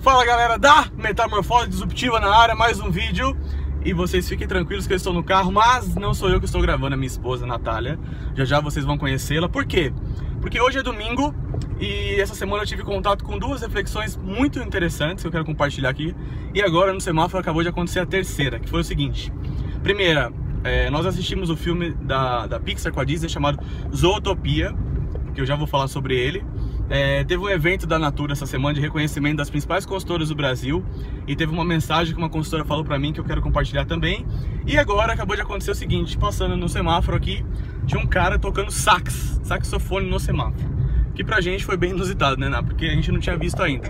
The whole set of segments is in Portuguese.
Fala galera da Metamorfose Disruptiva na área, mais um vídeo. E vocês fiquem tranquilos que eu estou no carro Mas não sou eu que estou gravando, é minha esposa Natália. Já já vocês vão conhecê-la. Por quê? Porque hoje é domingo E essa semana eu tive contato com duas reflexões muito interessantes Que eu quero compartilhar aqui. E agora no semáforo acabou de acontecer a terceira Que foi o seguinte. Primeira, é, nós assistimos o filme da, da Pixar com a Disney chamado Zootopia Que eu já vou falar sobre ele é, teve um evento da Natura essa semana de reconhecimento das principais consultoras do Brasil e teve uma mensagem que uma consultora falou para mim que eu quero compartilhar também. E agora acabou de acontecer o seguinte, passando no semáforo aqui, tinha um cara tocando sax, saxofone no semáforo. Que pra gente foi bem inusitado, né, Ná? Porque a gente não tinha visto ainda.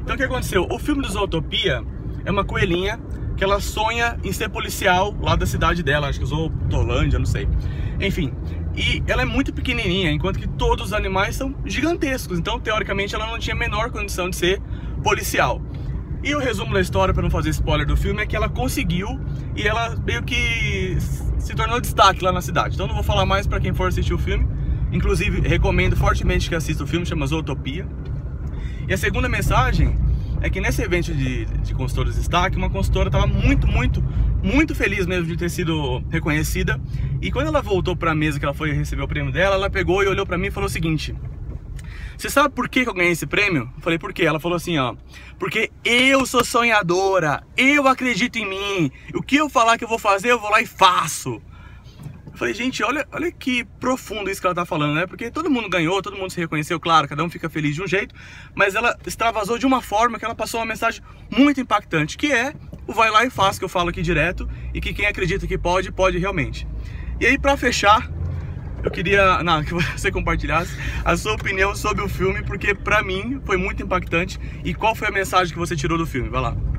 Então o que aconteceu? O filme do Zootopia é uma coelhinha que ela sonha em ser policial lá da cidade dela, acho que usou Tolândia, não sei. Enfim, e ela é muito pequenininha, enquanto que todos os animais são gigantescos. Então, teoricamente, ela não tinha a menor condição de ser policial. E o resumo da história, para não fazer spoiler do filme, é que ela conseguiu e ela meio que se tornou destaque lá na cidade. Então, não vou falar mais para quem for assistir o filme. Inclusive, recomendo fortemente que assista o filme, chama Zootopia. E a segunda mensagem é que nesse evento de, de consultores de destaque, uma consultora estava muito, muito, muito feliz mesmo de ter sido reconhecida. E quando ela voltou para a mesa que ela foi receber o prêmio dela, ela pegou e olhou para mim e falou o seguinte: Você sabe por que eu ganhei esse prêmio? Eu falei, por quê? Ela falou assim, ó, porque eu sou sonhadora, eu acredito em mim, o que eu falar que eu vou fazer, eu vou lá e faço. Eu falei, gente, olha, olha que profundo isso que ela tá falando, né? Porque todo mundo ganhou, todo mundo se reconheceu, claro, cada um fica feliz de um jeito, mas ela extravasou de uma forma que ela passou uma mensagem muito impactante, que é o vai lá e faz, que eu falo aqui direto, e que quem acredita que pode, pode realmente. E aí, para fechar, eu queria não, que você compartilhasse a sua opinião sobre o filme, porque para mim foi muito impactante. E qual foi a mensagem que você tirou do filme? Vai lá.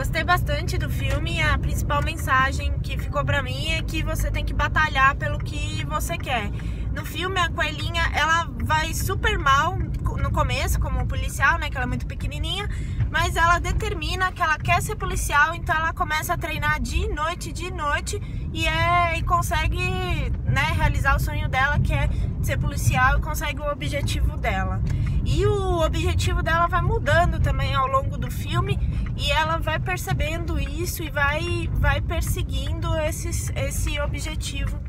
Gostei bastante do filme. A principal mensagem que ficou para mim é que você tem que batalhar pelo que você quer. No filme, a coelhinha, ela vai super mal no começo, como policial, né? Que ela é muito pequenininha. Mas ela determina que ela quer ser policial, então ela começa a treinar de noite, de noite. E, é, e consegue né, realizar o sonho dela, que é ser policial, e consegue o objetivo dela. E o objetivo dela vai mudando também ao longo do filme e ela vai percebendo isso e vai, vai perseguindo esses, esse objetivo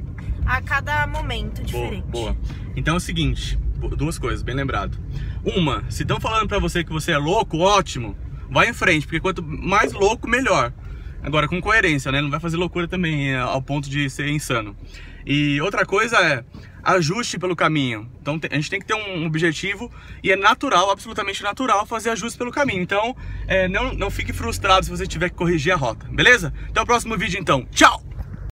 a cada momento diferente. Boa, boa. Então é o seguinte, duas coisas, bem lembrado. Uma, se estão falando para você que você é louco, ótimo, vai em frente, porque quanto mais louco, melhor. Agora, com coerência, né? Não vai fazer loucura também é, ao ponto de ser insano. E outra coisa é ajuste pelo caminho. Então a gente tem que ter um objetivo e é natural, absolutamente natural, fazer ajustes pelo caminho. Então é, não, não fique frustrado se você tiver que corrigir a rota, beleza? Até o próximo vídeo então. Tchau!